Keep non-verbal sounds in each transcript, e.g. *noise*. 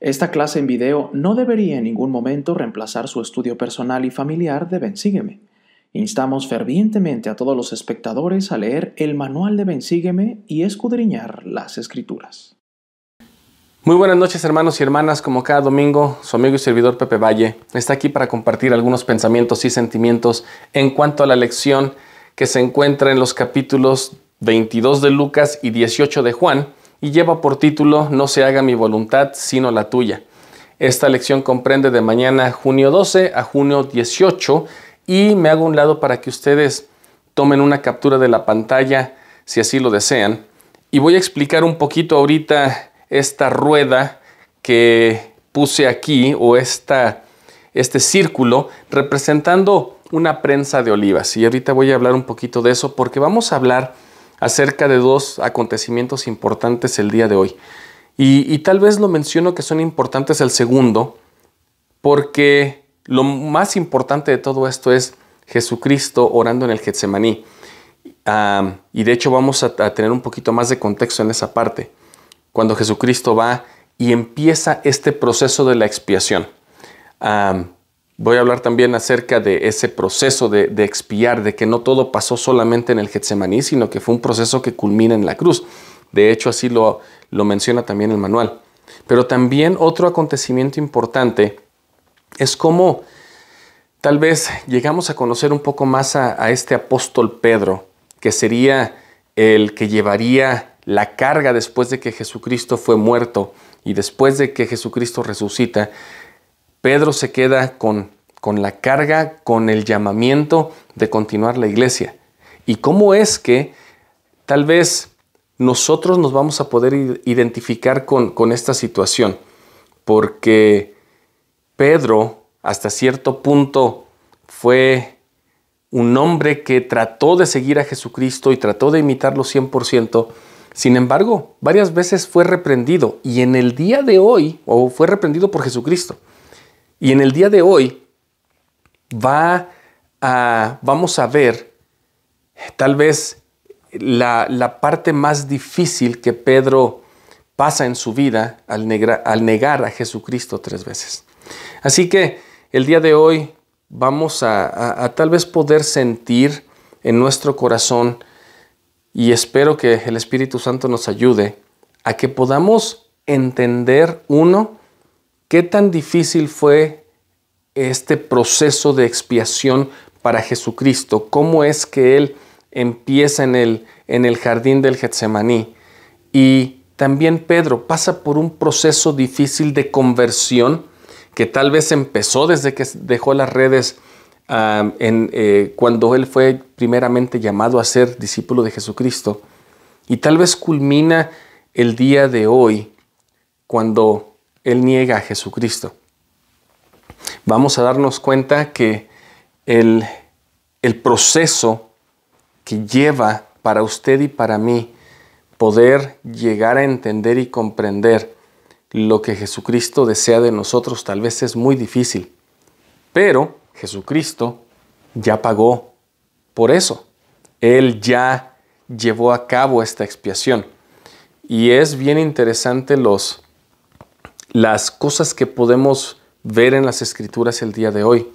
Esta clase en video no debería en ningún momento reemplazar su estudio personal y familiar de Bensígueme. Instamos fervientemente a todos los espectadores a leer el manual de Bensígueme y escudriñar las escrituras. Muy buenas noches hermanos y hermanas, como cada domingo, su amigo y servidor Pepe Valle está aquí para compartir algunos pensamientos y sentimientos en cuanto a la lección que se encuentra en los capítulos 22 de Lucas y 18 de Juan, y lleva por título No se haga mi voluntad sino la tuya. Esta lección comprende de mañana junio 12 a junio 18 y me hago un lado para que ustedes tomen una captura de la pantalla si así lo desean. Y voy a explicar un poquito ahorita esta rueda que puse aquí o esta, este círculo representando una prensa de olivas. Y ahorita voy a hablar un poquito de eso porque vamos a hablar acerca de dos acontecimientos importantes el día de hoy. Y, tal vez lo menciono que son importantes el segundo, porque lo más importante de todo esto es Jesucristo orando en el Getsemaní. y de hecho vamos a, tener un poquito más de contexto en esa parte. Cuando Jesucristo va y empieza este proceso de la expiación. Voy a hablar también acerca de ese proceso de, expiar, de que no todo pasó solamente en el Getsemaní, sino que fue un proceso que culmina en la cruz. De hecho, así lo, menciona también el manual. Pero también otro acontecimiento importante es cómo tal vez llegamos a conocer un poco más a, a este apóstol Pedro, que sería el que llevaría la carga después de que Jesucristo fue muerto y después de que Jesucristo resucita, Pedro se queda con, con la carga, con el llamamiento de continuar la iglesia. ¿Y cómo es que tal vez nosotros nos vamos a poder identificar con, con esta situación? Porque Pedro hasta cierto punto fue un hombre que trató de seguir a Jesucristo y trató de imitarlo 100%. Sin embargo, varias veces fue reprendido y en el día de hoy, o fue reprendido por Jesucristo. Y en el día de hoy va a, vamos a ver tal vez la, la, parte más difícil que Pedro pasa en su vida al, al negar a Jesucristo tres veces. Así que el día de hoy vamos a, a, tal vez poder sentir en nuestro corazón y espero que el Espíritu Santo nos ayude a que podamos entender, uno, ¿Qué tan difícil fue este proceso de expiación para Jesucristo? ¿Cómo es que Él empieza en el, en el jardín del Getsemaní? Y también Pedro pasa por un proceso difícil de conversión que tal vez empezó desde que dejó las redes en, eh, cuando él fue primeramente llamado a ser discípulo de Jesucristo y tal vez culmina el día de hoy cuando él niega a Jesucristo. Vamos a darnos cuenta que el, el proceso que lleva para usted y para mí poder llegar a entender y comprender lo que Jesucristo desea de nosotros tal vez es muy difícil, pero Jesucristo ya pagó por eso. Él ya llevó a cabo esta expiación. Y es bien interesante los, las cosas que podemos ver en las escrituras el día de hoy.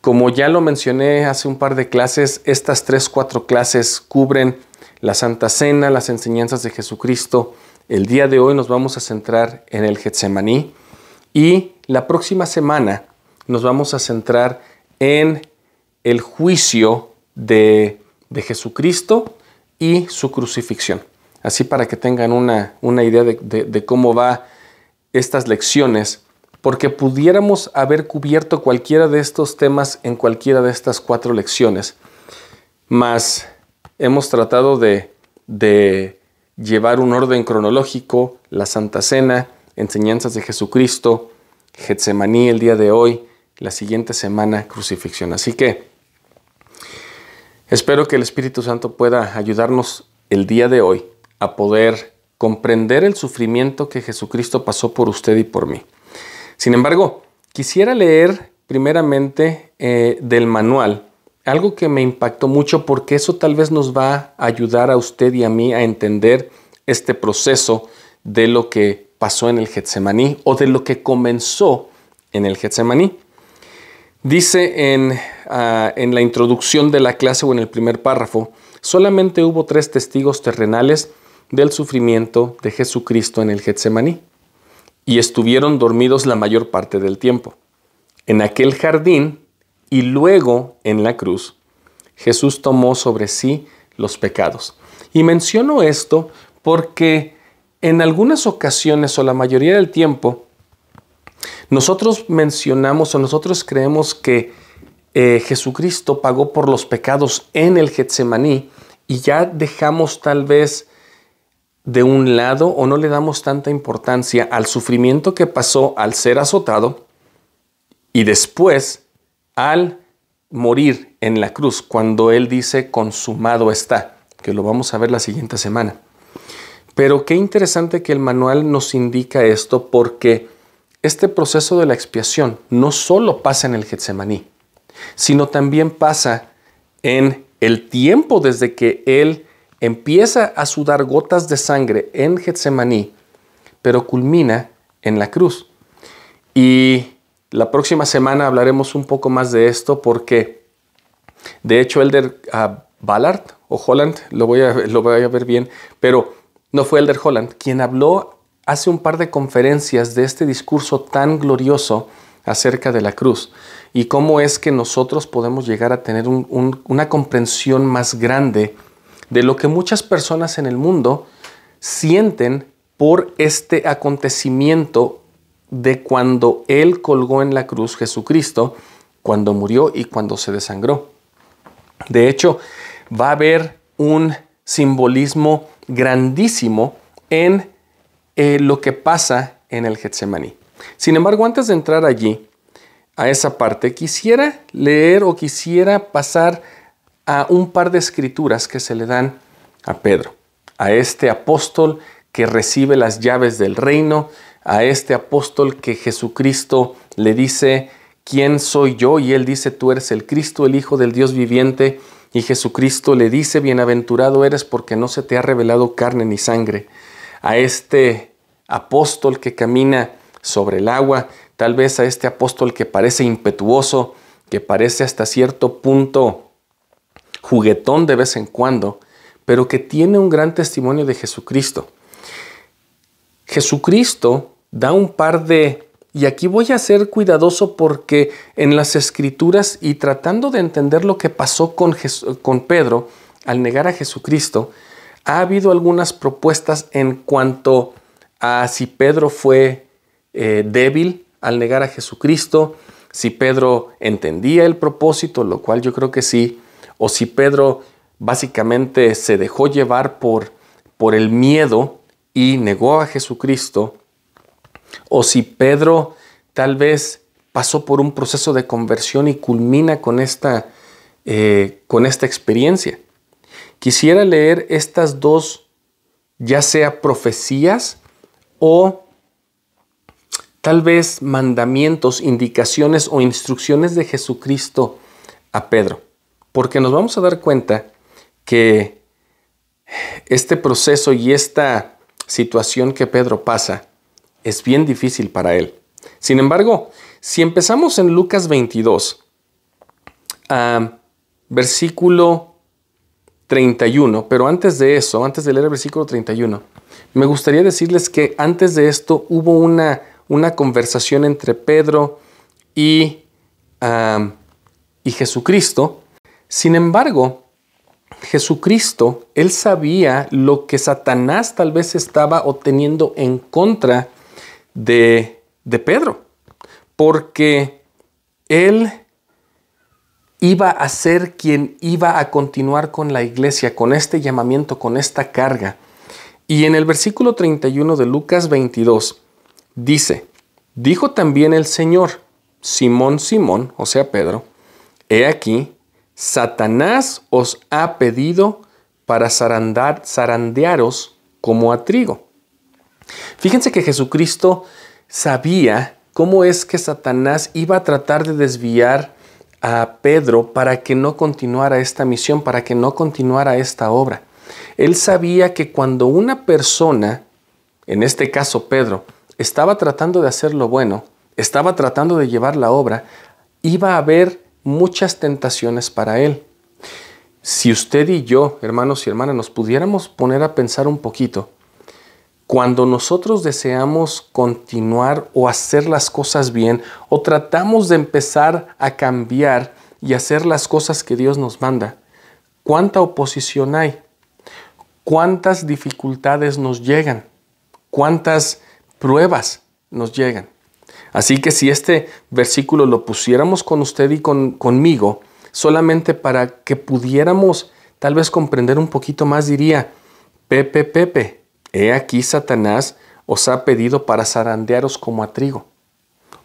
Como ya lo mencioné hace un par de clases, estas tres, cuatro clases cubren la Santa Cena, las enseñanzas de Jesucristo. El día de hoy nos vamos a centrar en el Getsemaní y la próxima semana nos vamos a centrar en el juicio de, Jesucristo y su crucifixión. Así para que tengan una, idea de, de cómo va estas lecciones porque pudiéramos haber cubierto cualquiera de estos temas en cualquiera de estas cuatro lecciones, mas hemos tratado de, de llevar un orden cronológico, la Santa Cena, enseñanzas de Jesucristo, Getsemaní el día de hoy, la siguiente semana crucifixión. Así que espero que el Espíritu Santo pueda ayudarnos el día de hoy a poder comprender el sufrimiento que Jesucristo pasó por usted y por mí. Sin embargo, quisiera leer primeramente eh, del manual algo que me impactó mucho porque eso tal vez nos va a ayudar a usted y a mí a entender este proceso de lo que pasó en el Getsemaní o de lo que comenzó en el Getsemaní. Dice en, ah, en la introducción de la clase o en el primer párrafo, solamente hubo tres testigos terrenales del sufrimiento de Jesucristo en el Getsemaní y estuvieron dormidos la mayor parte del tiempo. En aquel jardín y luego en la cruz, Jesús tomó sobre sí los pecados. Y menciono esto porque en algunas ocasiones o la mayoría del tiempo, nosotros mencionamos o nosotros creemos que eh, Jesucristo pagó por los pecados en el Getsemaní y ya dejamos tal vez de un lado o no le damos tanta importancia al sufrimiento que pasó al ser azotado y después al morir en la cruz cuando Él dice consumado está, que lo vamos a ver la siguiente semana. Pero qué interesante que el manual nos indica esto porque este proceso de la expiación no solo pasa en el Getsemaní, sino también pasa en el tiempo desde que Él empieza a sudar gotas de sangre en Getsemaní, pero culmina en la cruz. Y la próxima semana hablaremos un poco más de esto porque, de hecho, Elder uh, Ballard o Holland, lo voy, a, lo voy a ver bien, pero no fue Elder Holland quien habló hace un par de conferencias de este discurso tan glorioso acerca de la cruz y cómo es que nosotros podemos llegar a tener una comprensión más grande de lo que muchas personas en el mundo sienten por este acontecimiento de cuando Él colgó en la cruz Jesucristo, cuando murió y cuando se desangró. De hecho, va a haber un simbolismo grandísimo en eh, lo que pasa en el Getsemaní. Sin embargo, antes de entrar allí, a esa parte, quisiera leer o quisiera pasar a un par de escrituras que se le dan a Pedro, a este apóstol que recibe las llaves del reino, a este apóstol que Jesucristo le dice, ¿quién soy yo? Y él dice, tú eres el Cristo, el Hijo del Dios viviente. Y Jesucristo le dice, bienaventurado eres porque no se te ha revelado carne ni sangre. A este apóstol que camina sobre el agua, tal vez a este apóstol que parece impetuoso, que parece hasta cierto punto juguetón de vez en cuando, pero que tiene un gran testimonio de Jesucristo. Jesucristo da un par de... Y aquí voy a ser cuidadoso porque en las escrituras y tratando de entender lo que pasó con, con Pedro al negar a Jesucristo, ha habido algunas propuestas en cuanto a si Pedro fue eh, débil al negar a Jesucristo, si Pedro entendía el propósito, lo cual yo creo que sí, o si Pedro básicamente se dejó llevar por, por el miedo y negó a Jesucristo, o si Pedro tal vez pasó por un proceso de conversión y culmina con esta, eh, con esta experiencia. Quisiera leer estas dos, ya sea profecías o tal vez mandamientos, indicaciones o instrucciones de Jesucristo a Pedro porque nos vamos a dar cuenta que este proceso y esta situación que Pedro pasa es bien difícil para él. Sin embargo, si empezamos en Lucas 22, versículo 31, pero antes de eso, antes de leer el versículo 31, me gustaría decirles que antes de esto hubo una, una conversación entre Pedro y, y Jesucristo sin embargo, Jesucristo, él sabía lo que Satanás tal vez estaba obteniendo en contra de, de Pedro, porque él iba a ser quien iba a continuar con la iglesia, con este llamamiento, con esta carga. Y en el versículo 31 de Lucas 22 dice, dijo también el Señor, Simón, Simón, o sea Pedro, he aquí, Satanás os ha pedido para zarandearos como a trigo. Fíjense que Jesucristo sabía cómo es que Satanás iba a tratar de desviar a Pedro para que no continuara esta misión, para que no continuara esta obra. Él sabía que cuando una persona, en este caso Pedro, estaba tratando de hacer lo bueno, estaba tratando de llevar la obra, iba a haber muchas tentaciones para él. Si usted y yo, hermanos y hermanas, nos pudiéramos poner a pensar un poquito, cuando nosotros deseamos continuar o hacer las cosas bien o tratamos de empezar a cambiar y hacer las cosas que Dios nos manda, ¿cuánta oposición hay? ¿Cuántas dificultades nos llegan? ¿Cuántas pruebas nos llegan? Así que si este versículo lo pusiéramos con usted y con, conmigo, solamente para que pudiéramos tal vez comprender un poquito más, diría, Pepe, Pepe, He aquí Satanás os ha pedido para zarandearos como a trigo.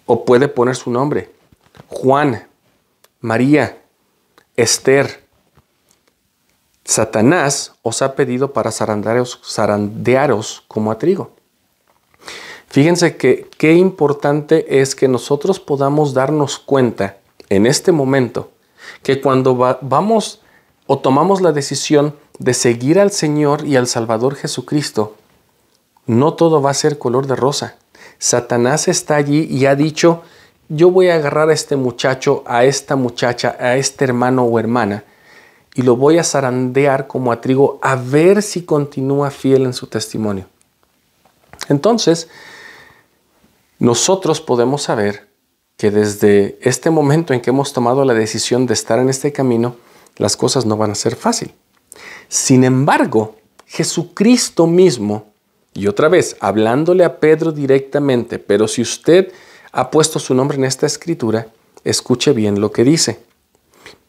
O puede poner su nombre. Juan, María, Esther. Satanás os ha pedido para zarandearos, zarandearos como a trigo. Fíjense que qué importante es que nosotros podamos darnos cuenta en este momento que cuando vamos o tomamos la decisión de seguir al Señor y al Salvador Jesucristo, no todo va a ser color de rosa. Satanás está allí y ha dicho, yo voy a agarrar a este muchacho, a esta muchacha, a este hermano o hermana, y lo voy a zarandear como a trigo a ver si continúa fiel en su testimonio. Entonces, nosotros podemos saber que desde este momento en que hemos tomado la decisión de estar en este camino, las cosas no van a ser fácil. Sin embargo, Jesucristo mismo, y otra vez, hablándole a Pedro directamente, pero si usted ha puesto su nombre en esta escritura, escuche bien lo que dice.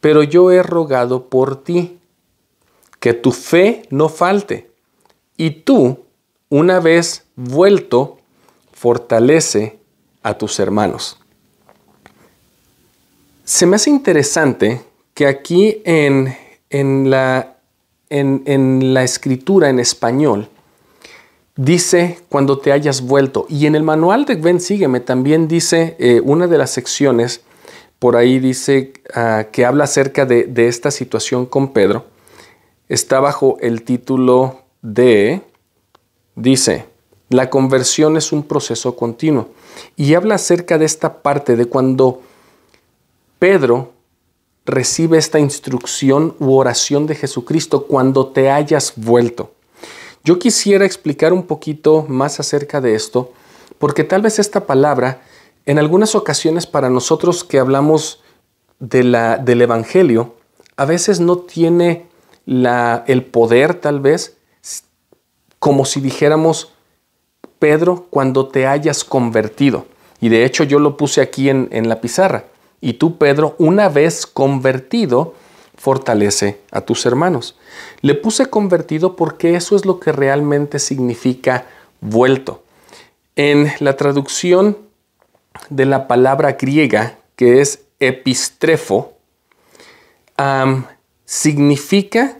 Pero yo he rogado por ti, que tu fe no falte, y tú, una vez vuelto, fortalece a tus hermanos. Se me hace interesante que aquí en, en, la, en, la escritura en español dice cuando te hayas vuelto. Y en el manual de Ven Sígueme también dice eh, una de las secciones, por ahí dice ah, que habla acerca de, de esta situación con Pedro. Está bajo el título de, dice, la conversión es un proceso continuo. Y habla acerca de esta parte de cuando Pedro recibe esta instrucción u oración de Jesucristo cuando te hayas vuelto. Yo quisiera explicar un poquito más acerca de esto, porque tal vez esta palabra, en algunas ocasiones para nosotros que hablamos de la, del Evangelio, a veces no tiene la, el poder tal vez, como si dijéramos, Pedro, cuando te hayas convertido. Y de hecho yo lo puse aquí en, la pizarra. Y tú, Pedro, una vez convertido, fortalece a tus hermanos. Le puse convertido porque eso es lo que realmente significa vuelto. En la traducción de la palabra griega, que es epistrefo, significa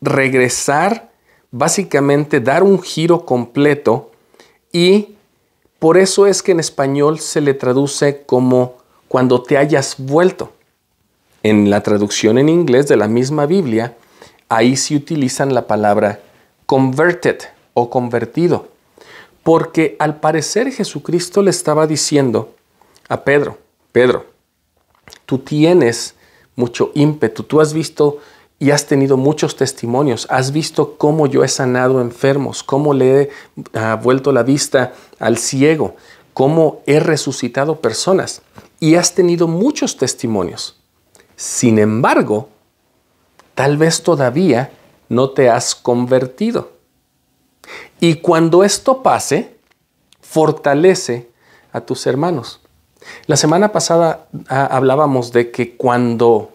regresar, básicamente dar un giro completo y por eso es que en español se le traduce como cuando te hayas vuelto. En la traducción en inglés de la misma Biblia, ahí se utilizan la palabra converted o convertido, porque al parecer Jesucristo le estaba diciendo a Pedro, Pedro, tú tienes mucho ímpetu, tú has visto y has tenido muchos testimonios, has visto cómo yo he sanado enfermos, cómo le he ah, vuelto la vista al ciego, cómo he resucitado personas y has tenido muchos testimonios. Sin embargo, tal vez todavía no te has convertido. Y cuando esto pase, fortalece a tus hermanos. La semana pasada ah, hablábamos de que cuando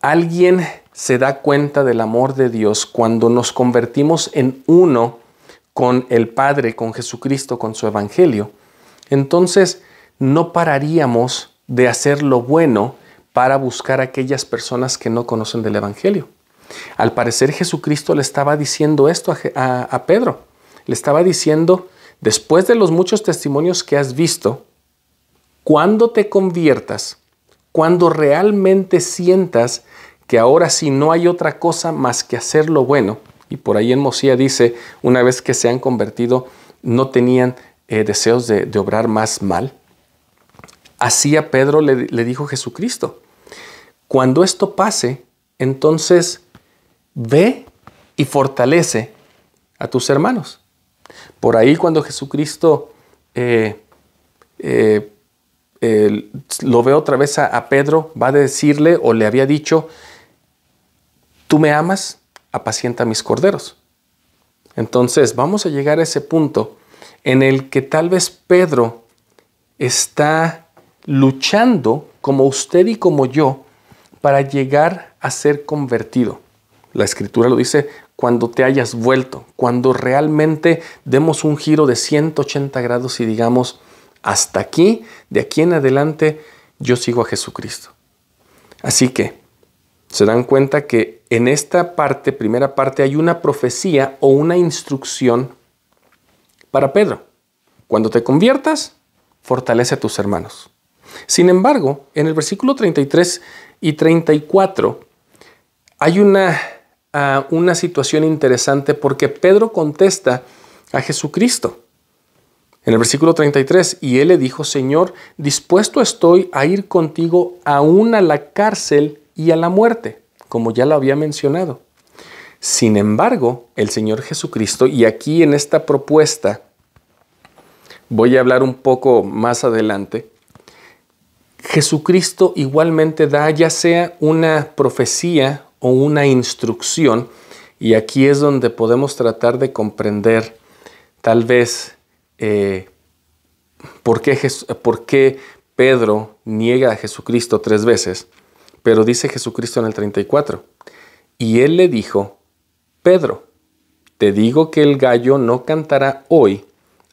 alguien se da cuenta del amor de Dios, cuando nos convertimos en uno con el Padre, con Jesucristo, con su Evangelio, entonces no pararíamos de hacer lo bueno para buscar a aquellas personas que no conocen del Evangelio. Al parecer Jesucristo le estaba diciendo esto a, Pedro. Le estaba diciendo, después de los muchos testimonios que has visto, cuando te conviertas, cuando realmente sientas que ahora sí no hay otra cosa más que hacer lo bueno, y por ahí en Mosía dice, una vez que se han convertido, no tenían eh, deseos de, obrar más mal. Así a Pedro le, dijo Jesucristo. Cuando esto pase, entonces ve y fortalece a tus hermanos. Por ahí cuando Jesucristo eh, eh, lo ve otra vez a, Pedro, va a decirle o le había dicho, tú me amas, apacienta mis corderos. Entonces vamos a llegar a ese punto en el que tal vez Pedro está luchando como usted y como yo para llegar a ser convertido. La escritura lo dice cuando te hayas vuelto, cuando realmente demos un giro de 180 grados y digamos, hasta aquí, de aquí en adelante, yo sigo a Jesucristo. Así que se dan cuenta que en esta parte, primera parte, hay una profecía o una instrucción para Pedro. Cuando te conviertas, fortalece a tus hermanos. Sin embargo, en el versículo 33 y 34 hay una, ah, una situación interesante porque Pedro contesta a Jesucristo. En el versículo 33, y él le dijo, Señor, dispuesto estoy a ir contigo aún a la cárcel y a la muerte, como ya lo había mencionado. Sin embargo, el Señor Jesucristo, y aquí en esta propuesta, voy a hablar un poco más adelante, Jesucristo igualmente da ya sea una profecía o una instrucción, y aquí es donde podemos tratar de comprender tal vez eh, ¿por, qué ¿por qué Pedro niega a Jesucristo tres veces? Pero dice Jesucristo en el 34, y él le dijo, Pedro, te digo que el gallo no cantará hoy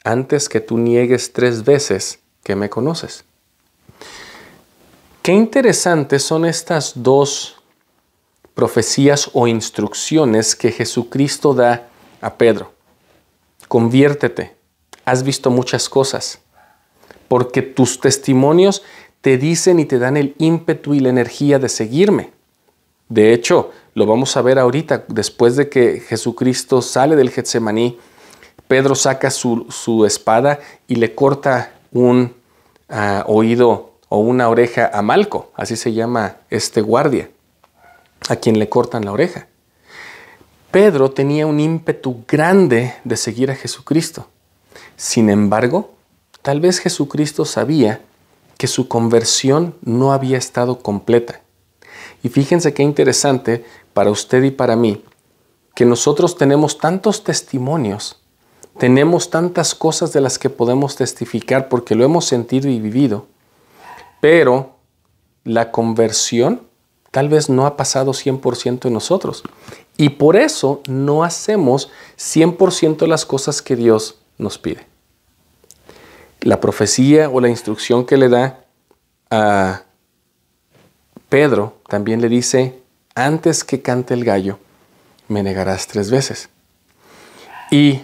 antes que tú niegues tres veces que me conoces. Qué interesantes son estas dos profecías o instrucciones que Jesucristo da a Pedro. Conviértete, has visto muchas cosas, porque tus testimonios te dicen y te dan el ímpetu y la energía de seguirme. De hecho, lo vamos a ver ahorita, después de que Jesucristo sale del Getsemaní, Pedro saca su, espada y le corta un ah, oído o una oreja a Malco, así se llama este guardia, a quien le cortan la oreja. Pedro tenía un ímpetu grande de seguir a Jesucristo. Sin embargo, tal vez Jesucristo sabía que su conversión no había estado completa. Y fíjense qué interesante para usted y para mí, que nosotros tenemos tantos testimonios, tenemos tantas cosas de las que podemos testificar porque lo hemos sentido y vivido, pero la conversión tal vez no ha pasado 100% en nosotros. Y por eso no hacemos 100% las cosas que Dios nos pide. La profecía o la instrucción que le da a Pedro también le dice, antes que cante el gallo, me negarás tres veces. Y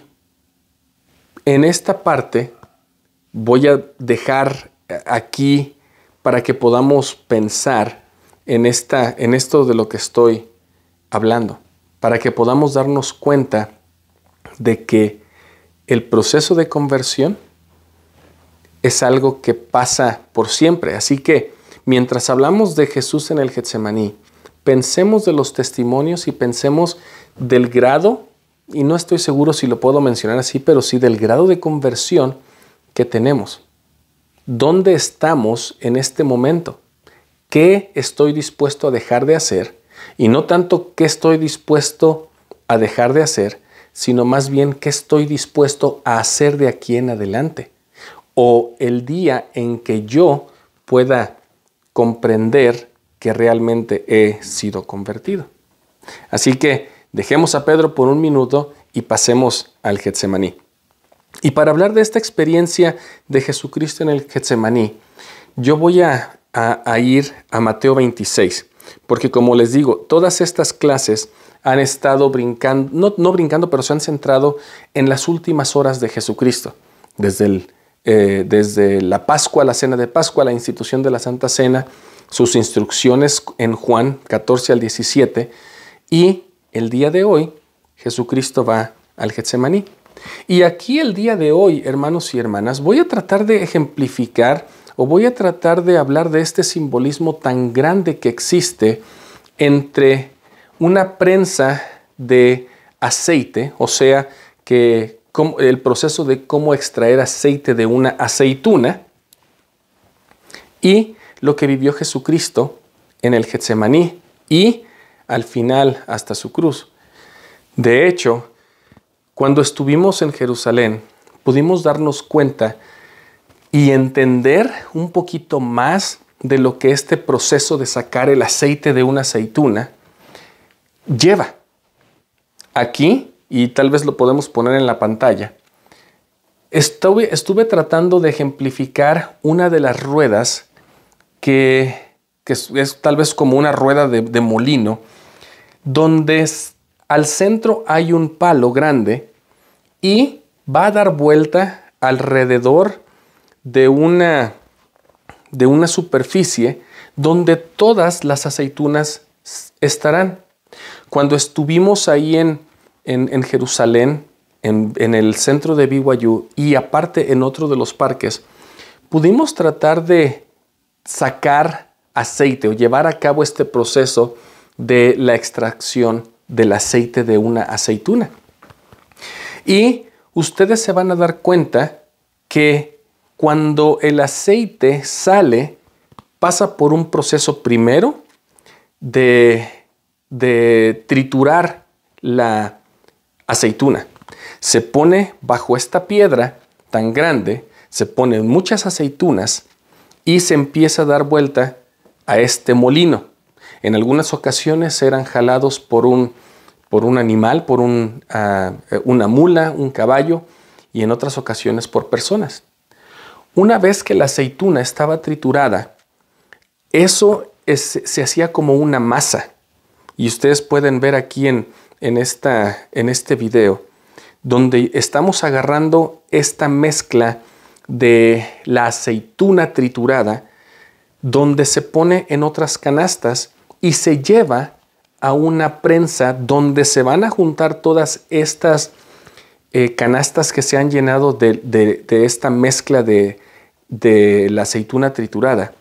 en esta parte voy a dejar aquí para que podamos pensar en, esta, en esto de lo que estoy hablando, para que podamos darnos cuenta de que el proceso de conversión es algo que pasa por siempre. Así que mientras hablamos de Jesús en el Getsemaní, pensemos de los testimonios y pensemos del grado, y no estoy seguro si lo puedo mencionar así, pero sí del grado de conversión que tenemos. ¿Dónde estamos en este momento? ¿Qué estoy dispuesto a dejar de hacer? Y no tanto qué estoy dispuesto a dejar de hacer, sino más bien qué estoy dispuesto a hacer de aquí en adelante. O el día en que yo pueda comprender que realmente he sido convertido. Así que dejemos a Pedro por un minuto y pasemos al Getsemaní. Y para hablar de esta experiencia de Jesucristo en el Getsemaní, yo voy a, ir a Mateo 26, porque como les digo, todas estas clases han estado brincando, no, no brincando, pero se han centrado en las últimas horas de Jesucristo, desde, el, eh, desde la Pascua, la cena de Pascua, la institución de la Santa Cena, sus instrucciones en Juan 14 al 17, y el día de hoy Jesucristo va al Getsemaní. Y aquí el día de hoy, hermanos y hermanas, voy a tratar de ejemplificar o voy a tratar de hablar de este simbolismo tan grande que existe entre una prensa de aceite, o sea, que el proceso de cómo extraer aceite de una aceituna y lo que vivió Jesucristo en el Getsemaní y al final hasta su cruz. De hecho, cuando estuvimos en Jerusalén, pudimos darnos cuenta y entender un poquito más de lo que este proceso de sacar el aceite de una aceituna lleva. Aquí, y tal vez lo podemos poner en la pantalla, estuve, estuve tratando de ejemplificar una de las ruedas que, es, tal vez como una rueda de, de molino, donde al centro hay un palo grande y va a dar vuelta alrededor de una, de una superficie donde todas las aceitunas estarán. Cuando estuvimos ahí en, en, Jerusalén, en, el centro de BYU y aparte en otro de los parques, pudimos tratar de sacar aceite o llevar a cabo este proceso de la extracción del aceite de una aceituna. Y ustedes se van a dar cuenta que cuando el aceite sale, pasa por un proceso primero de, de triturar la aceituna. Se pone bajo esta piedra tan grande, se ponen muchas aceitunas y se empieza a dar vuelta a este molino. En algunas ocasiones eran jalados por un, por un animal, por un, ah, una mula, un caballo, y en otras ocasiones por personas. Una vez que la aceituna estaba triturada, eso se hacía como una masa. Y ustedes pueden ver aquí en, en, esta, en este video, donde estamos agarrando esta mezcla de la aceituna triturada, donde se pone en otras canastas y se lleva a una prensa donde se van a juntar todas estas eh, canastas que se han llenado de, esta mezcla de, de la aceituna triturada.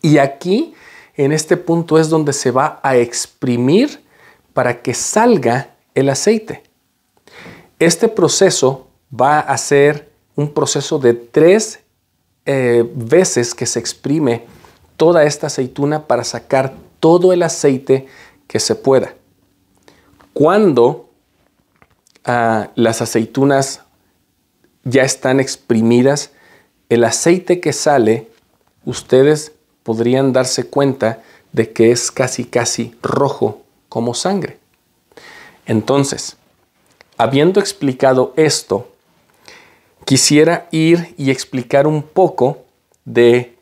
Y aquí, en este punto, es donde se va a exprimir para que salga el aceite. Este proceso va a ser un proceso de tres eh, veces que se exprime toda esta aceituna para sacar todo el aceite que se pueda. Cuando ah, las aceitunas ya están exprimidas, el aceite que sale, ustedes podrían darse cuenta de que es casi casi rojo como sangre. Entonces, habiendo explicado esto, quisiera ir y explicar un poco de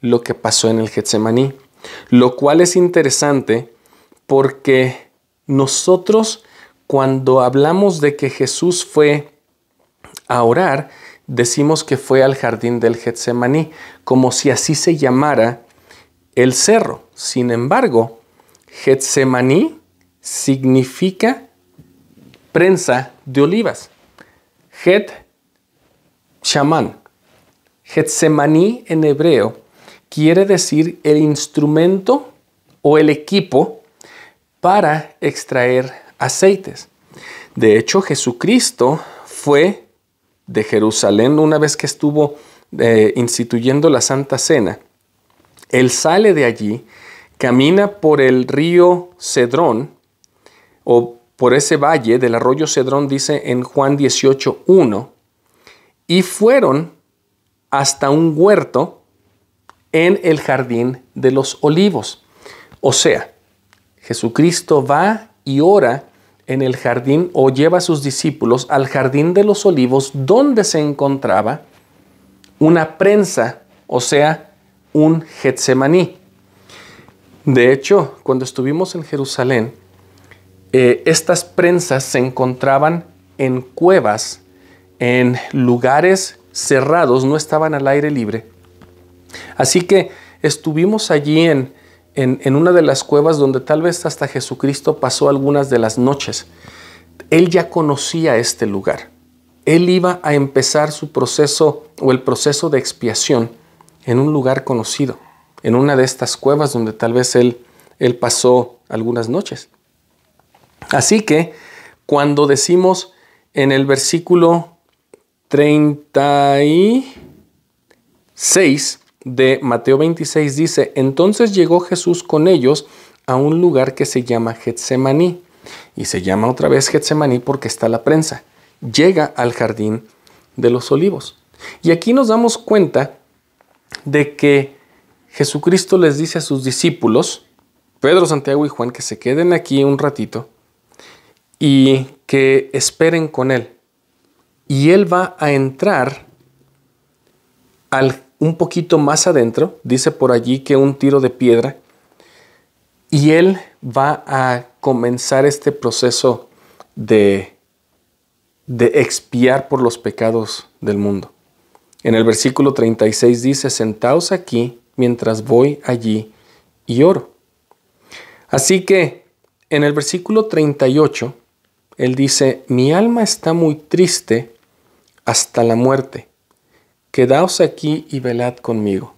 lo que pasó en el Getsemaní, lo cual es interesante porque nosotros cuando hablamos de que Jesús fue a orar, decimos que fue al jardín del Getsemaní, como si así se llamara el cerro. Sin embargo, Getsemaní significa prensa de olivas. Het Shaman. Getsemaní en hebreo quiere decir el instrumento o el equipo para extraer aceites. De hecho, Jesucristo fue de Jerusalén una vez que estuvo eh, instituyendo la Santa Cena. Él sale de allí, camina por el río Cedrón o por ese valle del arroyo Cedrón, dice en Juan 18.1, y fueron hasta un huerto en el jardín de los olivos. O sea, Jesucristo va y ora en el jardín o lleva a sus discípulos al jardín de los olivos donde se encontraba una prensa, o sea, un Getsemaní. De hecho, cuando estuvimos en Jerusalén, eh, estas prensas se encontraban en cuevas en lugares cerrados, no estaban al aire libre. Así que estuvimos allí en, en, una de las cuevas donde tal vez hasta Jesucristo pasó algunas de las noches. Él ya conocía este lugar. Él iba a empezar su proceso o el proceso de expiación en un lugar conocido, en una de estas cuevas donde tal vez él, él pasó algunas noches. Así que cuando decimos en el versículo 36 de Mateo 26 dice, entonces llegó Jesús con ellos a un lugar que se llama Getsemaní. Y se llama otra vez Getsemaní porque está la prensa. Llega al jardín de los olivos. Y aquí nos damos cuenta de que Jesucristo les dice a sus discípulos, Pedro, Santiago y Juan, que se queden aquí un ratito y que esperen con Él. Y Él va a entrar al, un poquito más adentro, dice por allí que un tiro de piedra, y Él va a comenzar este proceso de, de expiar por los pecados del mundo. En el versículo 36 dice, sentaos aquí mientras voy allí y oro. Así que en el versículo 38, él dice, mi alma está muy triste hasta la muerte. Quedaos aquí y velad conmigo.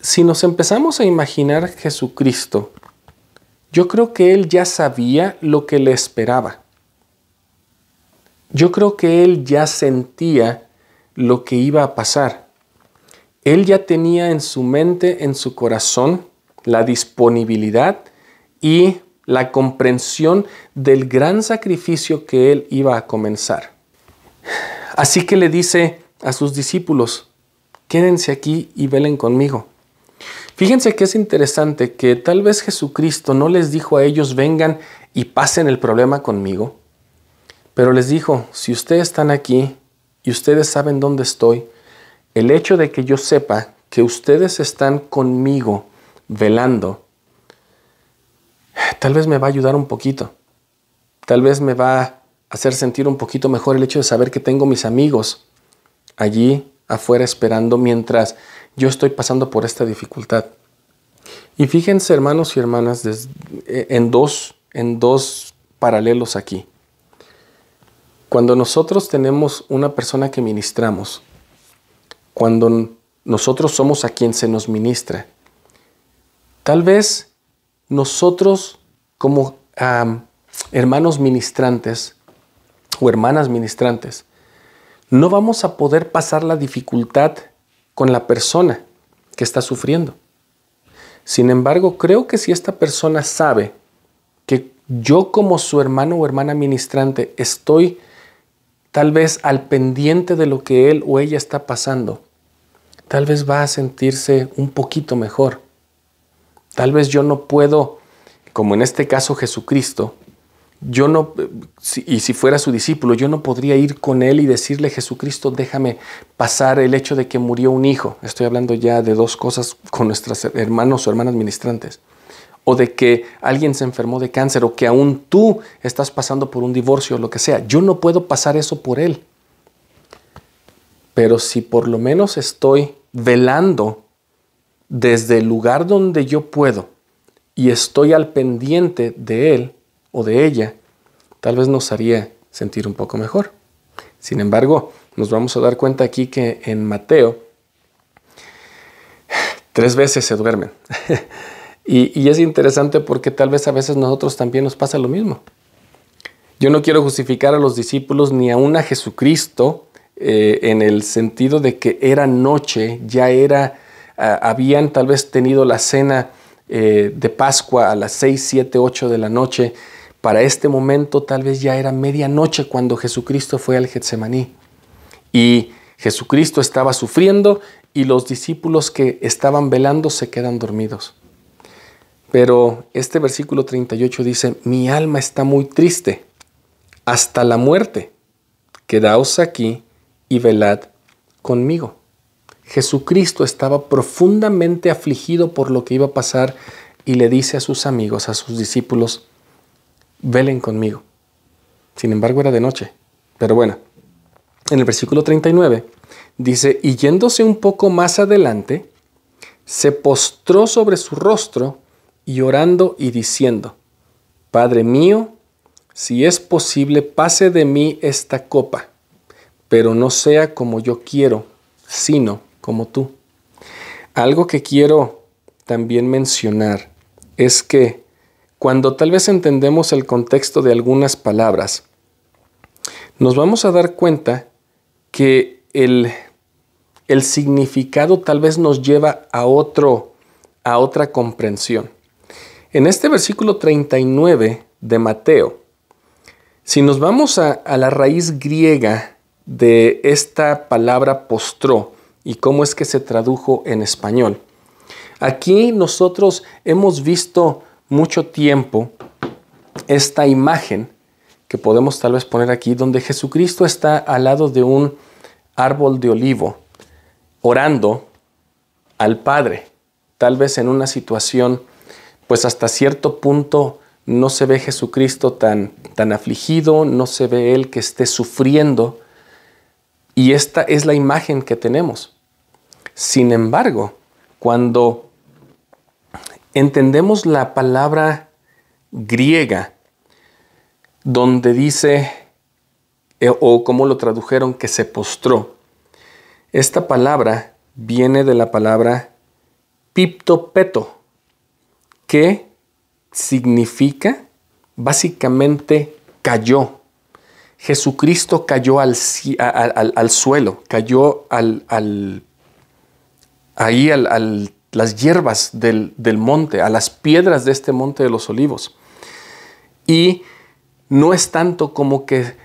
Si nos empezamos a imaginar Jesucristo, yo creo que él ya sabía lo que le esperaba. Yo creo que él ya sentía lo que iba a pasar. Él ya tenía en su mente, en su corazón, la disponibilidad y la comprensión del gran sacrificio que él iba a comenzar. Así que le dice a sus discípulos, quédense aquí y velen conmigo. Fíjense que es interesante que tal vez Jesucristo no les dijo a ellos vengan y pasen el problema conmigo, pero les dijo, si ustedes están aquí, y ustedes saben dónde estoy, el hecho de que yo sepa que ustedes están conmigo velando, tal vez me va a ayudar un poquito. Tal vez me va a hacer sentir un poquito mejor el hecho de saber que tengo mis amigos allí afuera esperando mientras yo estoy pasando por esta dificultad. Y fíjense, hermanos y hermanas, en dos, en dos paralelos aquí. Cuando nosotros tenemos una persona que ministramos, cuando nosotros somos a quien se nos ministra, tal vez nosotros como hermanos ministrantes o hermanas ministrantes, no vamos a poder pasar la dificultad con la persona que está sufriendo. Sin embargo, creo que si esta persona sabe que yo como su hermano o hermana ministrante estoy tal vez al pendiente de lo que él o ella está pasando, tal vez va a sentirse un poquito mejor. Tal vez yo no puedo, como en este caso Jesucristo, yo no, y si fuera su discípulo, yo no podría ir con él y decirle, Jesucristo, déjame pasar el hecho de que murió un hijo. Estoy hablando ya de dos cosas con nuestros hermanos o hermanas ministrantes o de que alguien se enfermó de cáncer o que aún tú estás pasando por un divorcio o lo que sea. Yo no puedo pasar eso por él. Pero si por lo menos estoy velando desde el lugar donde yo puedo y estoy al pendiente de él o de ella, tal vez nos haría sentir un poco mejor. Sin embargo, nos vamos a dar cuenta aquí que en Mateo tres veces se duermen. *laughs* Y, es interesante porque tal vez a veces nosotros también nos pasa lo mismo. Yo no quiero justificar a los discípulos ni aún a Jesucristo eh, en el sentido de que era noche, ya era, habían tal vez tenido la cena eh, de Pascua a las 6, 7, 8 de la noche. Para este momento tal vez ya era medianoche cuando Jesucristo fue al Getsemaní. Y Jesucristo estaba sufriendo y los discípulos que estaban velando se quedan dormidos. Pero este versículo 38 dice, mi alma está muy triste hasta la muerte. Quedaos aquí y velad conmigo. Jesucristo estaba profundamente afligido por lo que iba a pasar y le dice a sus amigos, a sus discípulos, velen conmigo. Sin embargo, era de noche. Pero bueno, en el versículo 39 dice, y yéndose un poco más adelante, se postró sobre su rostro y orando y diciendo, Padre mío, si es posible, pase de mí esta copa, pero no sea como yo quiero, sino como tú. Algo que quiero también mencionar es que cuando tal vez entendemos el contexto de algunas palabras, nos vamos a dar cuenta que el, significado tal vez nos lleva a, otro, a otra comprensión. En este versículo 39 de Mateo, si nos vamos a la raíz griega de esta palabra postró y cómo es que se tradujo en español, aquí nosotros hemos visto mucho tiempo esta imagen que podemos tal vez poner aquí, donde Jesucristo está al lado de un árbol de olivo, orando al Padre, tal vez en una situación, pues hasta cierto punto no se ve Jesucristo tan, tan afligido, no se ve Él que esté sufriendo, y esta es la imagen que tenemos. Sin embargo, cuando entendemos la palabra griega, donde dice, eh, o como lo tradujeron, que se postró. Esta palabra viene de la palabra piptopeto, que significa básicamente cayó. Jesucristo cayó al, al, suelo, cayó al, ahí a las hierbas del, del monte, a las piedras de este monte de los olivos. Y no es tanto como que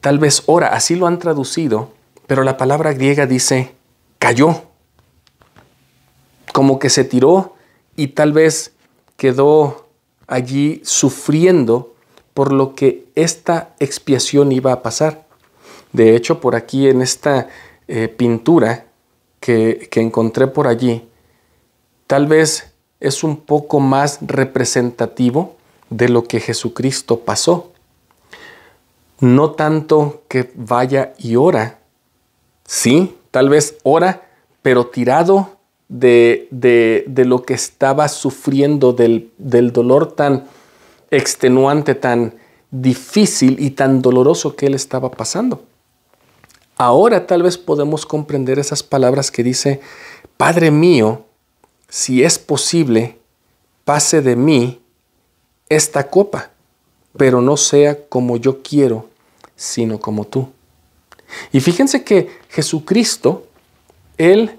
tal vez ora, así lo han traducido, pero la palabra griega dice cayó, como que se tiró y tal vez quedó allí sufriendo por lo que esta expiación iba a pasar. De hecho, por aquí en esta eh, pintura que, que encontré por allí, tal vez es un poco más representativo de lo que Jesucristo pasó no tanto que vaya y ora, sí, tal vez ora, pero tirado de, de, lo que estaba sufriendo, del, del dolor tan extenuante, tan difícil y tan doloroso que él estaba pasando. Ahora tal vez podemos comprender esas palabras que dice, Padre mío, si es posible, pase de mí esta copa pero no sea como yo quiero, sino como tú. Y fíjense que Jesucristo, Él,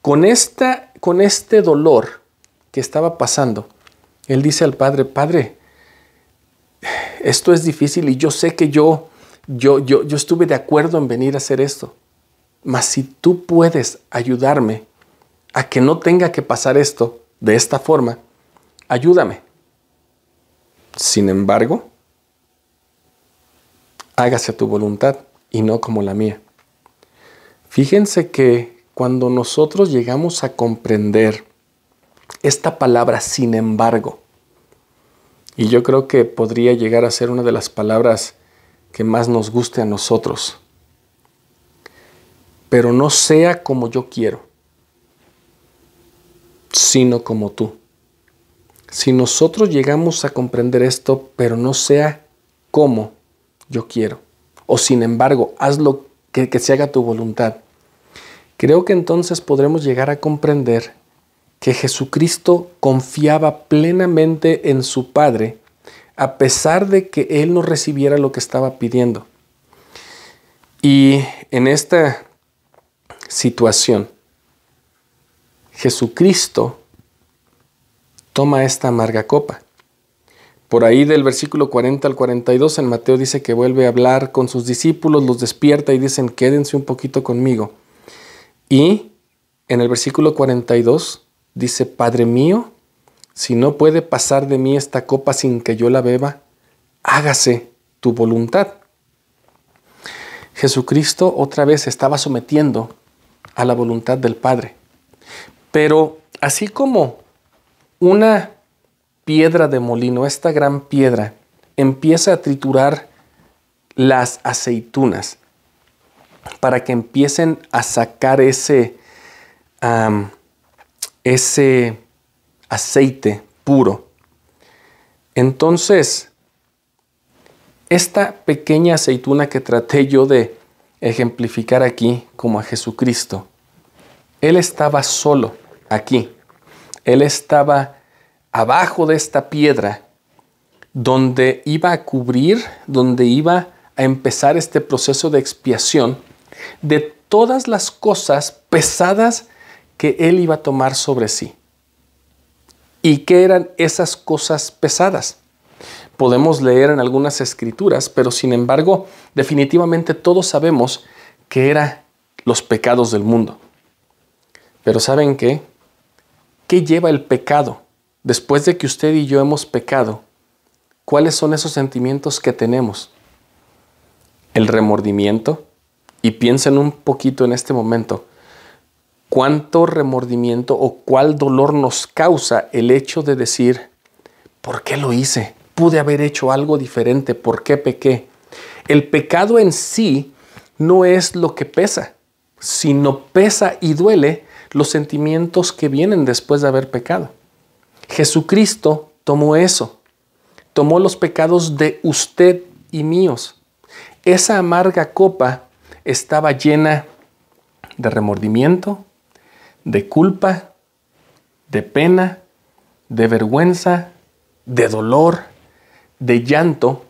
con, esta, con este dolor que estaba pasando, Él dice al Padre, Padre, esto es difícil y yo sé que yo, yo, yo, yo estuve de acuerdo en venir a hacer esto. Mas si tú puedes ayudarme a que no tenga que pasar esto de esta forma, ayúdame. Sin embargo, hágase tu voluntad y no como la mía. Fíjense que cuando nosotros llegamos a comprender esta palabra sin embargo, y yo creo que podría llegar a ser una de las palabras que más nos guste a nosotros, pero no sea como yo quiero, sino como tú. Si nosotros llegamos a comprender esto, pero no sea como yo quiero, o sin embargo, hazlo que, que se haga tu voluntad, creo que entonces podremos llegar a comprender que Jesucristo confiaba plenamente en su Padre, a pesar de que Él no recibiera lo que estaba pidiendo. Y en esta situación, Jesucristo toma esta amarga copa. Por ahí del versículo 40 al 42 en Mateo dice que vuelve a hablar con sus discípulos, los despierta y dicen, quédense un poquito conmigo. Y en el versículo 42 dice, Padre mío, si no puede pasar de mí esta copa sin que yo la beba, hágase tu voluntad. Jesucristo otra vez estaba sometiendo a la voluntad del Padre. Pero así como una piedra de molino, esta gran piedra, empieza a triturar las aceitunas para que empiecen a sacar ese, ese aceite puro. Entonces, esta pequeña aceituna que traté yo de ejemplificar aquí como a Jesucristo, Él estaba solo aquí. Él estaba abajo de esta piedra donde iba a cubrir, donde iba a empezar este proceso de expiación de todas las cosas pesadas que Él iba a tomar sobre sí. ¿Y qué eran esas cosas pesadas? Podemos leer en algunas escrituras, pero sin embargo, definitivamente todos sabemos que eran los pecados del mundo. Pero ¿saben qué? ¿Qué lleva el pecado? Después de que usted y yo hemos pecado, ¿cuáles son esos sentimientos que tenemos? El remordimiento. Y piensen un poquito en este momento cuánto remordimiento o cuál dolor nos causa el hecho de decir, ¿por qué lo hice? Pude haber hecho algo diferente, ¿por qué pequé? El pecado en sí no es lo que pesa, sino pesa y duele los sentimientos que vienen después de haber pecado. Jesucristo tomó eso, tomó los pecados de usted y míos. Esa amarga copa estaba llena de remordimiento, de culpa, de pena, de vergüenza, de dolor, de llanto,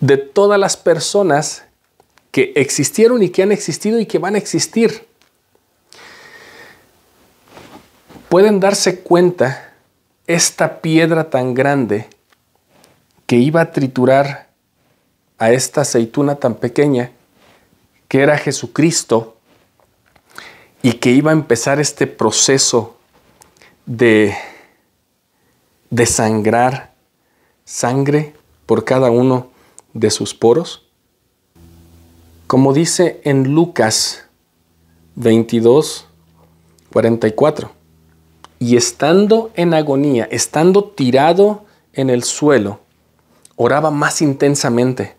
de todas las personas que existieron y que han existido y que van a existir. Pueden darse cuenta esta piedra tan grande que iba a triturar a esta aceituna tan pequeña, que era Jesucristo, y que iba a empezar este proceso de desangrar sangre por cada uno de sus poros? Como dice en Lucas 22, 44, y estando en agonía, estando tirado en el suelo, oraba más intensamente,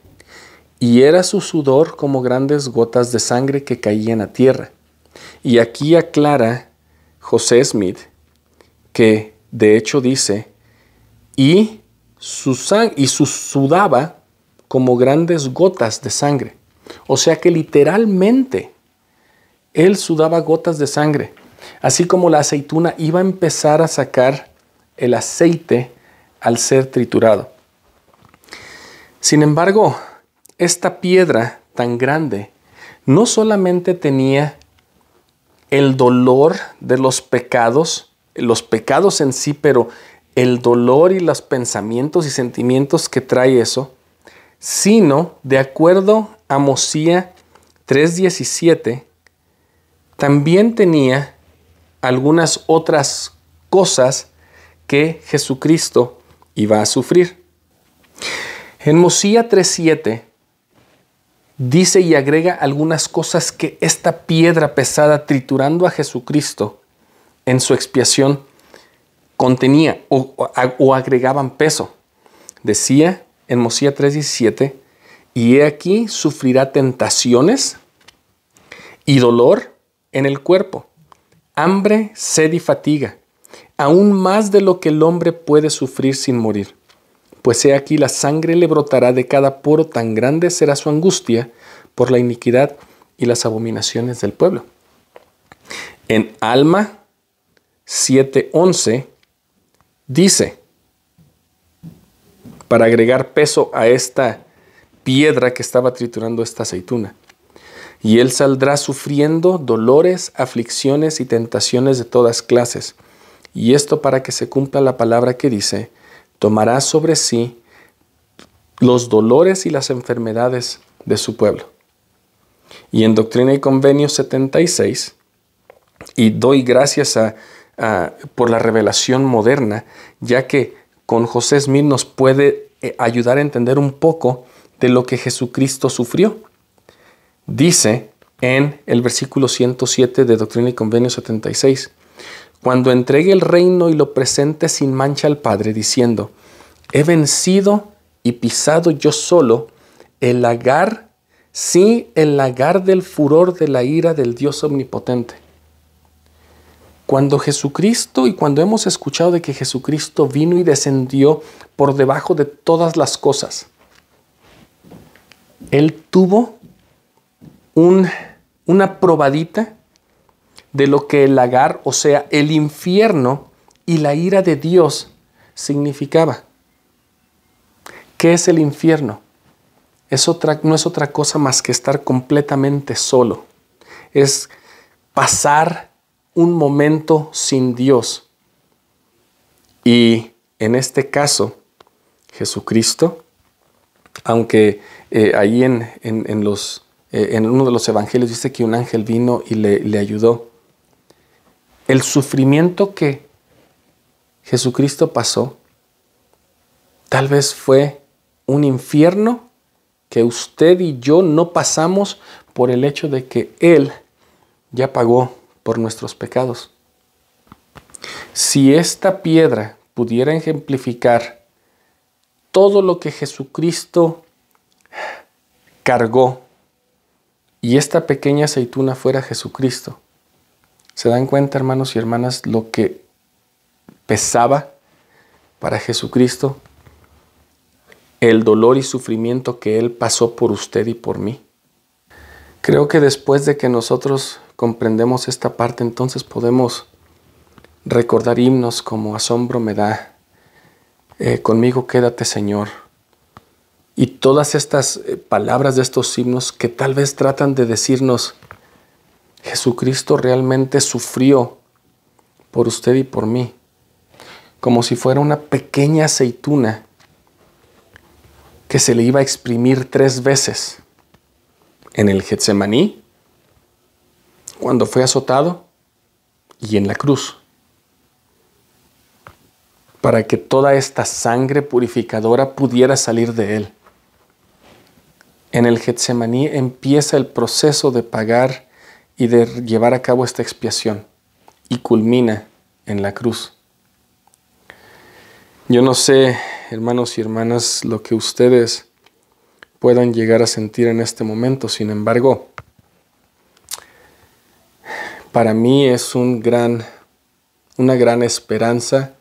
y era su sudor como grandes gotas de sangre que caían a tierra. Y aquí aclara José Smith que de hecho dice, y su, y su sudaba como grandes gotas de sangre. O sea que literalmente él sudaba gotas de sangre. Así como la aceituna iba a empezar a sacar el aceite al ser triturado. Sin embargo, esta piedra tan grande no solamente tenía el dolor de los pecados, los pecados en sí, pero el dolor y los pensamientos y sentimientos que trae eso, sino, de acuerdo a Mosía 3:17, también tenía algunas otras cosas que Jesucristo iba a sufrir. En Mosía 3:7 dice y agrega algunas cosas que esta piedra pesada triturando a Jesucristo en su expiación contenía o, agregaban peso. Decía en Mosía 3:17, y he aquí sufrirá tentaciones y dolor en el cuerpo, hambre, sed y fatiga, aún más de lo que el hombre puede sufrir sin morir pues he aquí la sangre le brotará de cada poro, tan grande será su angustia por la iniquidad y las abominaciones del pueblo. En Alma 7:11 dice, para agregar peso a esta piedra que estaba triturando esta aceituna, y él saldrá sufriendo dolores, aflicciones y tentaciones de todas clases, y esto para que se cumpla la palabra que dice, tomará sobre sí los dolores y las enfermedades de su pueblo. Y en Doctrina y Convenio 76, y doy gracias por la revelación moderna, ya que con José Smith nos puede eh, ayudar a entender un poco de lo que Jesucristo sufrió. Dice en el versículo 107 de Doctrina y Convenio 76, cuando entregue el reino y lo presente sin mancha al Padre, diciendo, he vencido y pisado yo solo el lagar, sí, el lagar del furor de la ira del Dios omnipotente. Cuando Jesucristo y cuando hemos escuchado de que Jesucristo vino y descendió por debajo de todas las cosas, Él tuvo un, una probadita de lo que el lagar, o sea, el infierno y la ira de Dios significaba. ¿Qué es el infierno? Es otra, no es otra cosa más que estar completamente solo. Es pasar un momento sin Dios. Y en este caso, Jesucristo, aunque eh, ahí en, en, los, eh, en uno de los evangelios dice que un ángel vino y le, le ayudó, el sufrimiento que Jesucristo pasó tal vez fue un infierno que usted y yo no pasamos por el hecho de que Él ya pagó por nuestros pecados. Si esta piedra pudiera ejemplificar todo lo que Jesucristo cargó y esta pequeña aceituna fuera Jesucristo, ¿se dan cuenta, hermanos y hermanas, lo que pesaba para Jesucristo el dolor y sufrimiento que Él pasó por usted y por mí? Creo que después de que nosotros comprendemos esta parte, entonces podemos recordar himnos como Asombro me da, eh, Conmigo quédate Señor, y todas estas eh, palabras de estos himnos que tal vez tratan de decirnos, Jesucristo realmente sufrió por usted y por mí, como si fuera una pequeña aceituna que se le iba a exprimir tres veces en el Getsemaní, cuando fue azotado y en la cruz, para que toda esta sangre purificadora pudiera salir de él. En el Getsemaní empieza el proceso de pagar y de llevar a cabo esta expiación y culmina en la cruz. Yo no sé, hermanos y hermanas, lo que ustedes puedan llegar a sentir en este momento. Sin embargo, para mí es un gran, una gran esperanza.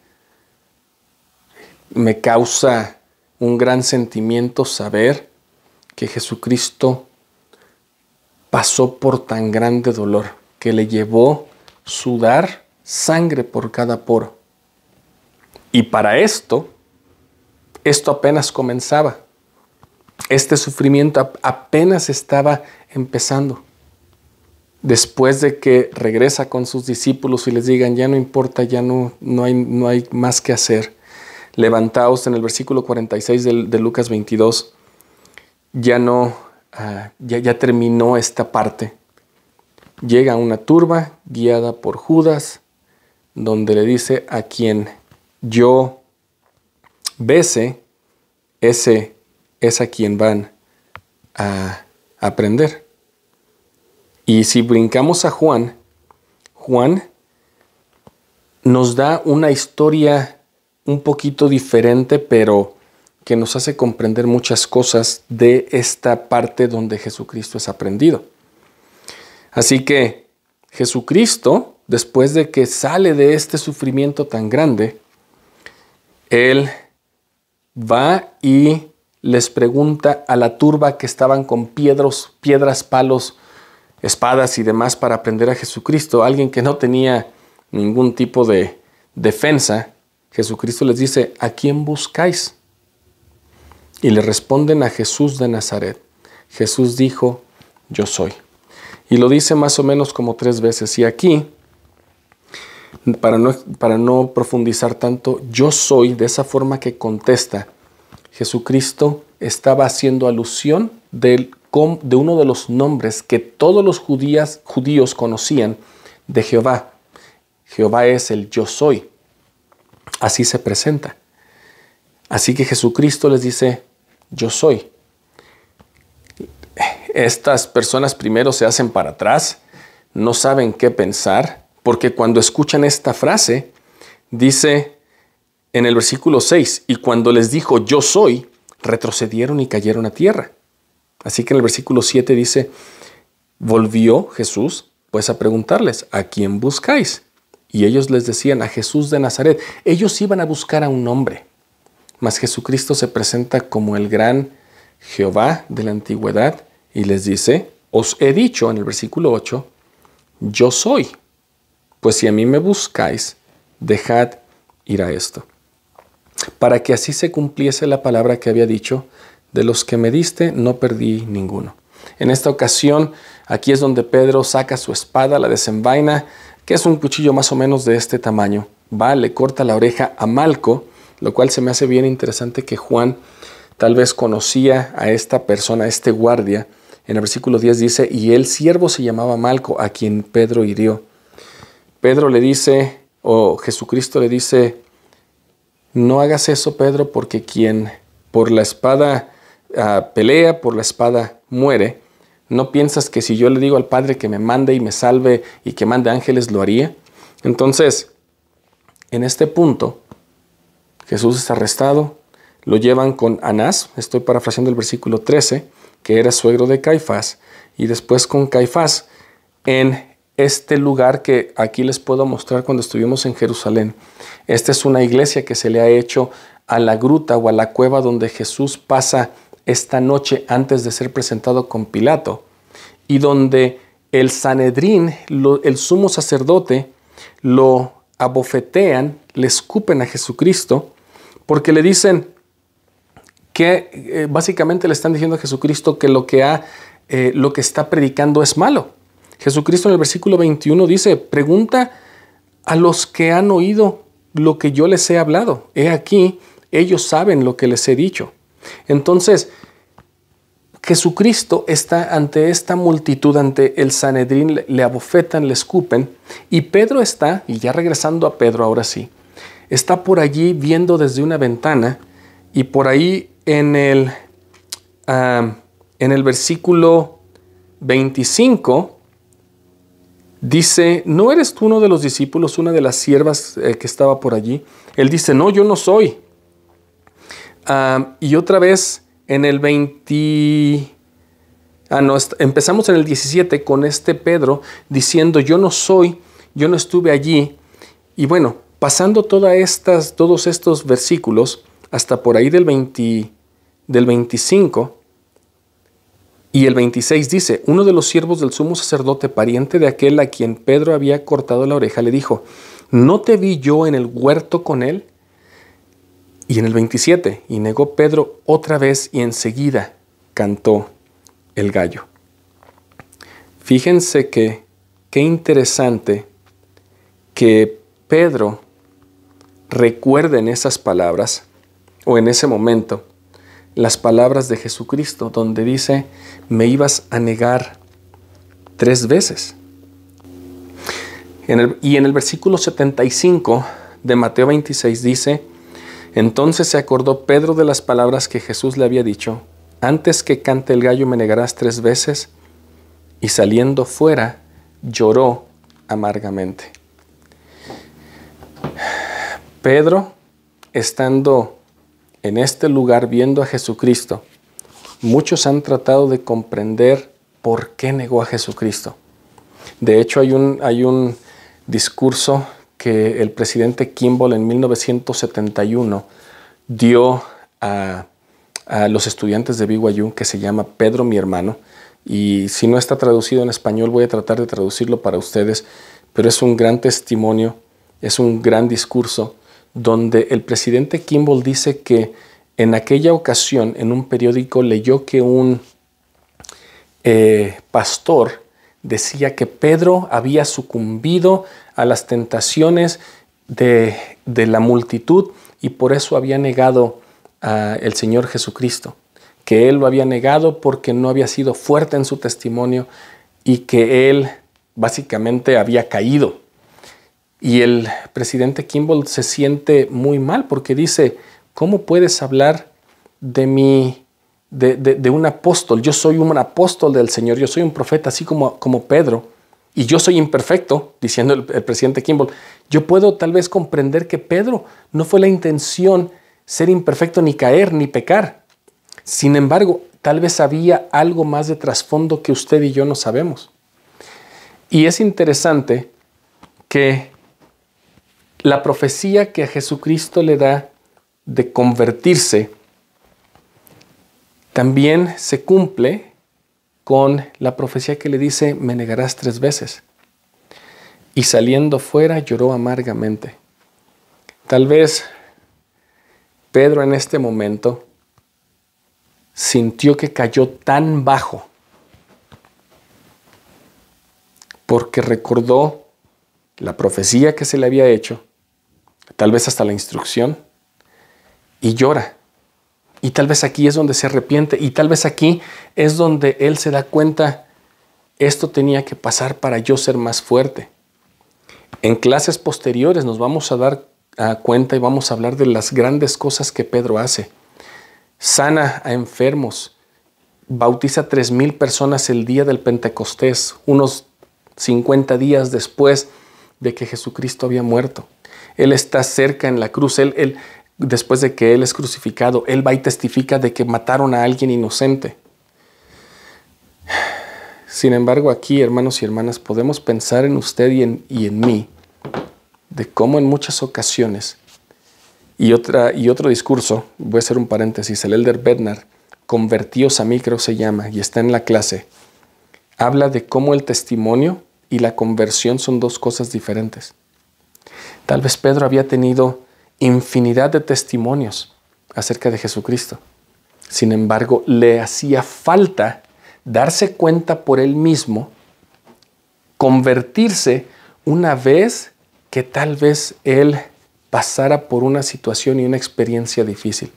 Me causa un gran sentimiento saber que Jesucristo pasó por tan grande dolor que le llevó sudar sangre por cada poro. Y para esto, esto apenas comenzaba. Este sufrimiento apenas estaba empezando. Después de que regresa con sus discípulos y les digan, ya no importa, ya no, no, hay, no hay más que hacer. Levantaos en el versículo 46 de, de Lucas 22. Ya no, ah, ya, ya terminó esta parte. Llega una turba guiada por Judas, donde le dice a quien yo bese, ese es a quien van a aprender. Y si brincamos a Juan, Juan nos da una historia un poquito diferente, pero que nos hace comprender muchas cosas de esta parte donde Jesucristo es aprendido. Así que Jesucristo, después de que sale de este sufrimiento tan grande, Él va y les pregunta a la turba que estaban con piedros, piedras, palos, espadas y demás para aprender a Jesucristo, alguien que no tenía ningún tipo de defensa, Jesucristo les dice, ¿a quién buscáis? Y le responden a Jesús de Nazaret. Jesús dijo, yo soy. Y lo dice más o menos como tres veces. Y aquí, para no, profundizar tanto, yo soy, de esa forma que contesta, Jesucristo estaba haciendo alusión de, uno de los nombres que todos los judíos conocían de Jehová. Jehová es el yo soy. Así se presenta. Así que Jesucristo les dice, yo soy. Estas personas primero se hacen para atrás, no saben qué pensar, porque cuando escuchan esta frase, dice, en el versículo 6, y cuando les dijo yo soy, retrocedieron y cayeron a tierra. Así que en el versículo 7 dice, volvió Jesús pues a preguntarles, ¿a quién buscáis? Y ellos les decían a Jesús de Nazaret. Ellos iban a buscar a un hombre. Mas Jesucristo se presenta como el gran Jehová de la antigüedad y les dice, os he dicho en el versículo 8, yo soy. Pues si a mí me buscáis, dejad ir a esto. Para que así se cumpliese la palabra que había dicho, de los que me diste no perdí ninguno. En esta ocasión, aquí es donde Pedro saca su espada, la desenvaina, que es un cuchillo más o menos de este tamaño. Va, le corta la oreja a Malco, lo cual se me hace bien interesante que Juan tal vez conocía a esta persona, a este guardia. En el versículo 10 dice, y el siervo se llamaba Malco, a quien Pedro hirió. Pedro le dice, o Jesucristo le dice, no hagas eso, Pedro, porque quien por la espada ah, pelea, por la espada muere. ¿No piensas que si yo le digo al Padre que me mande y me salve y que mande ángeles, lo haría? Entonces, en este punto, Jesús es arrestado, lo llevan con Anás, estoy parafraseando el versículo 13, que era suegro de Caifás, y después con Caifás en este lugar que aquí les puedo mostrar cuando estuvimos en Jerusalén. Esta es una iglesia que se le ha hecho a la gruta o a la cueva donde Jesús pasa esta noche antes de ser presentado con Pilato y donde el Sanedrín, el sumo sacerdote, lo abofetean, le escupen a Jesucristo porque le dicen que eh, básicamente le están diciendo a Jesucristo que lo que, ha, eh, lo que está predicando es malo. Jesucristo en el versículo 21 dice, pregunta a los que han oído lo que yo les he hablado. He aquí, ellos saben lo que les he dicho. Entonces, Jesucristo está ante esta multitud, ante el Sanedrín, le abofetan, le escupen, y Pedro está, y ya regresando a Pedro ahora sí, está por allí viendo desde una ventana, y por ahí en el, en el versículo 25, dice, ¿no eres tú uno de los discípulos, una de las siervas eh, que estaba por allí? Él dice, no, yo no soy. Y otra vez en el 20... Ah, no, empezamos en el 17 con este Pedro diciendo, yo no soy, yo no estuve allí. Y bueno, pasando todas estas, todos estos versículos, hasta por ahí del, 20, del 25, y el 26 dice, uno de los siervos del sumo sacerdote, pariente de aquel a quien Pedro había cortado la oreja, le dijo, ¿no te vi yo en el huerto con él? Y en el 27, y negó Pedro otra vez y enseguida cantó el gallo. Fíjense que qué interesante que Pedro recuerde en esas palabras o en ese momento las palabras de Jesucristo donde dice, me ibas a negar tres veces. y en el versículo 75 de Mateo 26 dice, entonces se acordó Pedro de las palabras que Jesús le había dicho, antes que cante el gallo me negarás tres veces, y saliendo fuera lloró amargamente. Pedro, estando en este lugar viendo a Jesucristo, muchos han tratado de comprender por qué negó a Jesucristo. De hecho, hay un, hay un discurso que el presidente Kimball en 1971 dio a, los estudiantes de BYU que se llama Pedro mi hermano. Y si no está traducido en español voy a tratar de traducirlo para ustedes, pero es un gran testimonio, es un gran discurso donde el presidente Kimball dice que en aquella ocasión en un periódico leyó que un eh, pastor decía que Pedro había sucumbido a las tentaciones de, la multitud y por eso había negado al Señor Jesucristo, que él lo había negado porque no había sido fuerte en su testimonio y que él básicamente había caído. Y el presidente Kimball se siente muy mal porque dice, ¿cómo puedes hablar de mi, de, un apóstol? Yo soy un apóstol del Señor, yo soy un profeta, así como, como Pedro y yo soy imperfecto, diciendo el, presidente Kimball, yo puedo tal vez comprender que Pedro no fue la intención ser imperfecto ni caer ni pecar. Sin embargo, tal vez había algo más de trasfondo que usted y yo no sabemos. Y es interesante que la profecía que a Jesucristo le da de convertirse también se cumple con la profecía que le dice, me negarás tres veces. Y saliendo fuera lloró amargamente. Tal vez Pedro en este momento sintió que cayó tan bajo porque recordó la profecía que se le había hecho, tal vez hasta la instrucción, y llora. Y tal vez aquí es donde se arrepiente y tal vez aquí es donde él se da cuenta, esto tenía que pasar para yo ser más fuerte. En clases posteriores nos vamos a dar cuenta y vamos a hablar de las grandes cosas que Pedro hace. Sana a enfermos, bautiza a mil personas el día del Pentecostés, unos 50 días después de que Jesucristo había muerto. Él está cerca en la cruz, él, después de que Él es crucificado, Él va y testifica de que mataron a alguien inocente. Sin embargo, aquí, hermanos y hermanas, podemos pensar en usted y en, y en mí, de cómo en muchas ocasiones, y, otra, y otro discurso, voy a hacer un paréntesis, el Elder Bednar, Convertíos a mí creo se llama, y está en la clase, habla de cómo el testimonio y la conversión son dos cosas diferentes. Tal vez Pedro había tenido infinidad de testimonios acerca de Jesucristo. Sin embargo, le hacía falta darse cuenta por él mismo, convertirse una vez que tal vez él pasara por una situación y una experiencia difícil.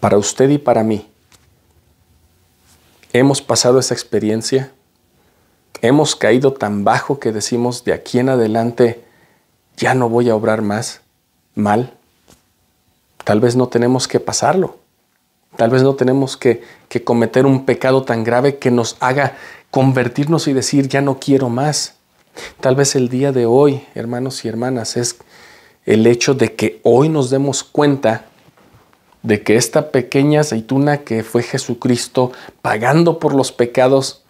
Para usted y para mí, hemos pasado esa experiencia, hemos caído tan bajo que decimos de aquí en adelante ya no voy a obrar más mal. Tal vez no tenemos que pasarlo. Tal vez no tenemos que, que, cometer un pecado tan grave que nos haga convertirnos y decir, ya no quiero más. Tal vez el día de hoy, hermanos y hermanas, es el hecho de que hoy nos demos cuenta de que esta pequeña aceituna que fue Jesucristo pagando por los pecados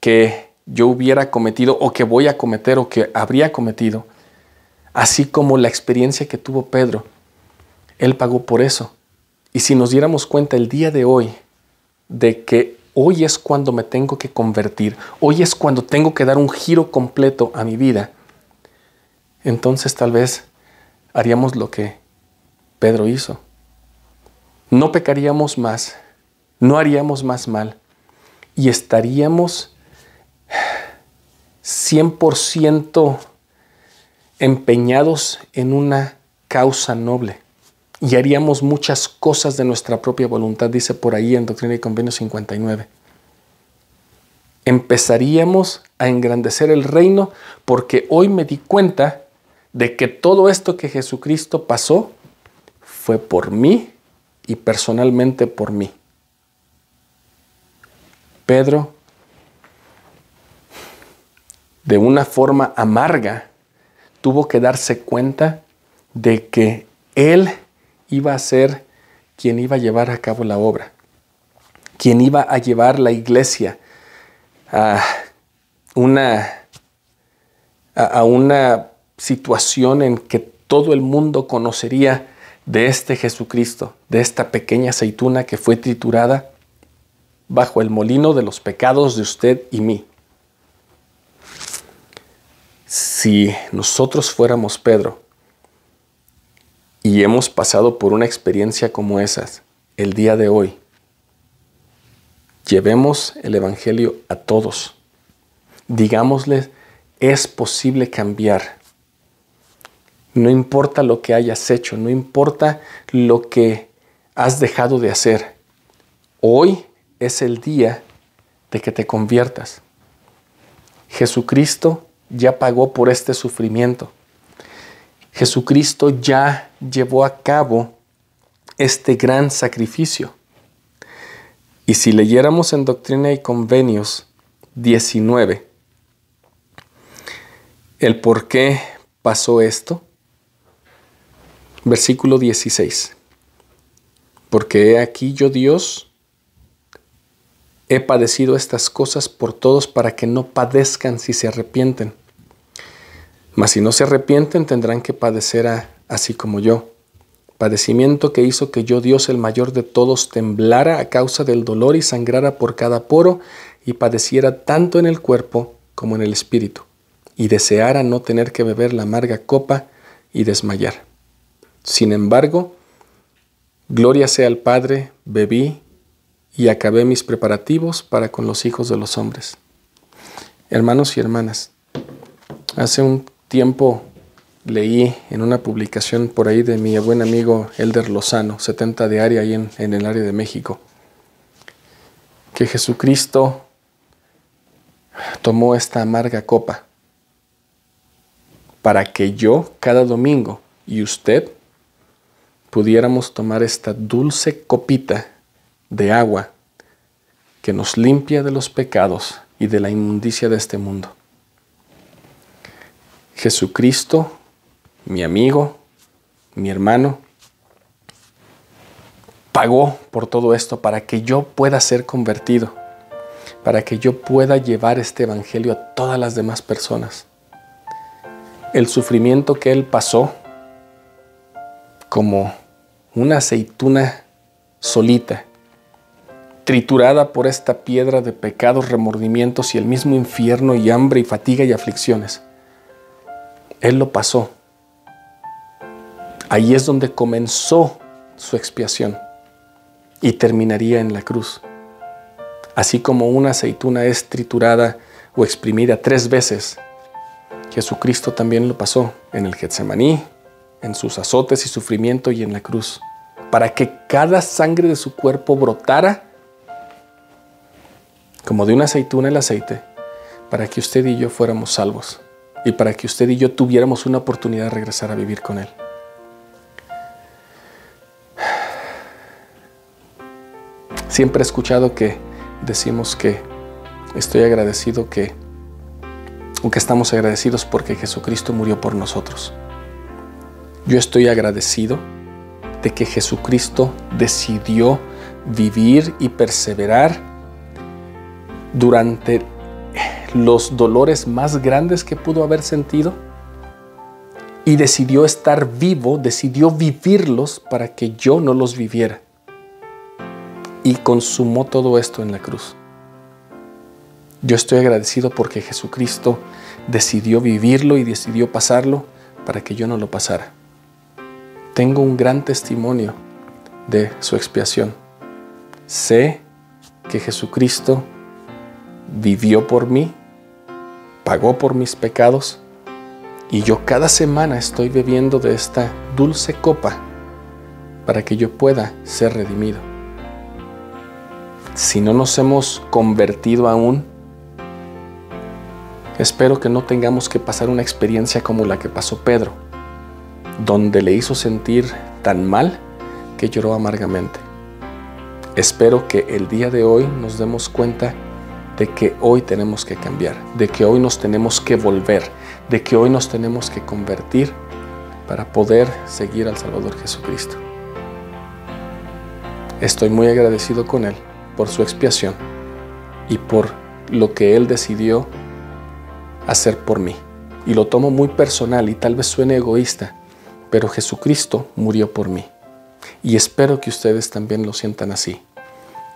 que yo hubiera cometido o que voy a cometer o que habría cometido, así como la experiencia que tuvo Pedro. Él pagó por eso. Y si nos diéramos cuenta el día de hoy de que hoy es cuando me tengo que convertir, hoy es cuando tengo que dar un giro completo a mi vida, entonces tal vez haríamos lo que Pedro hizo. No pecaríamos más, no haríamos más mal y estaríamos 100% empeñados en una causa noble y haríamos muchas cosas de nuestra propia voluntad, dice por ahí en Doctrina y Convenio 59. Empezaríamos a engrandecer el reino porque hoy me di cuenta de que todo esto que Jesucristo pasó fue por mí y personalmente por mí. Pedro, de una forma amarga, tuvo que darse cuenta de que Él iba a ser quien iba a llevar a cabo la obra, quien iba a llevar la iglesia a una, a una situación en que todo el mundo conocería de este Jesucristo, de esta pequeña aceituna que fue triturada bajo el molino de los pecados de usted y mí. Si nosotros fuéramos Pedro y hemos pasado por una experiencia como esas el día de hoy, llevemos el Evangelio a todos. Digámosles, es posible cambiar. No importa lo que hayas hecho, no importa lo que has dejado de hacer. Hoy es el día de que te conviertas. Jesucristo ya pagó por este sufrimiento. Jesucristo ya llevó a cabo este gran sacrificio. Y si leyéramos en Doctrina y Convenios 19, el por qué pasó esto, versículo 16. Porque he aquí yo Dios he padecido estas cosas por todos para que no padezcan si se arrepienten. Mas si no se arrepienten tendrán que padecer así como yo. Padecimiento que hizo que yo, Dios el mayor de todos, temblara a causa del dolor y sangrara por cada poro y padeciera tanto en el cuerpo como en el espíritu, y deseara no tener que beber la amarga copa y desmayar. Sin embargo, gloria sea al Padre, bebí y acabé mis preparativos para con los hijos de los hombres. Hermanos y hermanas, hace un tiempo leí en una publicación por ahí de mi buen amigo Elder Lozano, 70 diaria ahí en, en el área de México, que Jesucristo tomó esta amarga copa para que yo cada domingo y usted pudiéramos tomar esta dulce copita de agua que nos limpia de los pecados y de la inmundicia de este mundo. Jesucristo, mi amigo, mi hermano, pagó por todo esto para que yo pueda ser convertido, para que yo pueda llevar este Evangelio a todas las demás personas. El sufrimiento que Él pasó como una aceituna solita, triturada por esta piedra de pecados, remordimientos y el mismo infierno y hambre y fatiga y aflicciones. Él lo pasó. Ahí es donde comenzó su expiación y terminaría en la cruz. Así como una aceituna es triturada o exprimida tres veces, Jesucristo también lo pasó en el Getsemaní, en sus azotes y sufrimiento y en la cruz, para que cada sangre de su cuerpo brotara como de una aceituna el aceite, para que usted y yo fuéramos salvos y para que usted y yo tuviéramos una oportunidad de regresar a vivir con Él. Siempre he escuchado que decimos que estoy agradecido que, aunque estamos agradecidos porque Jesucristo murió por nosotros. Yo estoy agradecido de que Jesucristo decidió vivir y perseverar durante los dolores más grandes que pudo haber sentido y decidió estar vivo, decidió vivirlos para que yo no los viviera. Y consumó todo esto en la cruz. Yo estoy agradecido porque Jesucristo decidió vivirlo y decidió pasarlo para que yo no lo pasara. Tengo un gran testimonio de su expiación. Sé que Jesucristo vivió por mí, pagó por mis pecados y yo cada semana estoy bebiendo de esta dulce copa para que yo pueda ser redimido. Si no nos hemos convertido aún, espero que no tengamos que pasar una experiencia como la que pasó Pedro, donde le hizo sentir tan mal que lloró amargamente. Espero que el día de hoy nos demos cuenta de que hoy tenemos que cambiar, de que hoy nos tenemos que volver, de que hoy nos tenemos que convertir para poder seguir al Salvador Jesucristo. Estoy muy agradecido con Él por su expiación y por lo que Él decidió hacer por mí. Y lo tomo muy personal y tal vez suene egoísta, pero Jesucristo murió por mí. Y espero que ustedes también lo sientan así.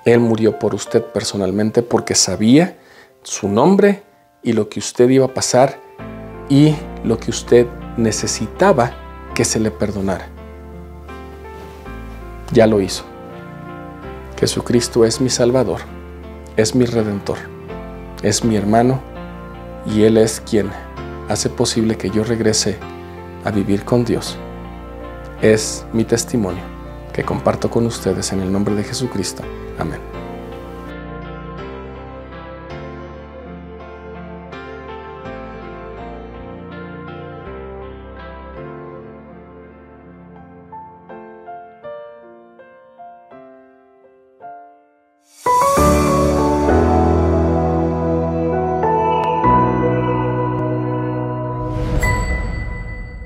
Él murió por usted personalmente porque sabía su nombre y lo que usted iba a pasar y lo que usted necesitaba que se le perdonara. Ya lo hizo. Jesucristo es mi Salvador, es mi Redentor, es mi hermano y Él es quien hace posible que yo regrese a vivir con Dios. Es mi testimonio que comparto con ustedes en el nombre de Jesucristo. Amén.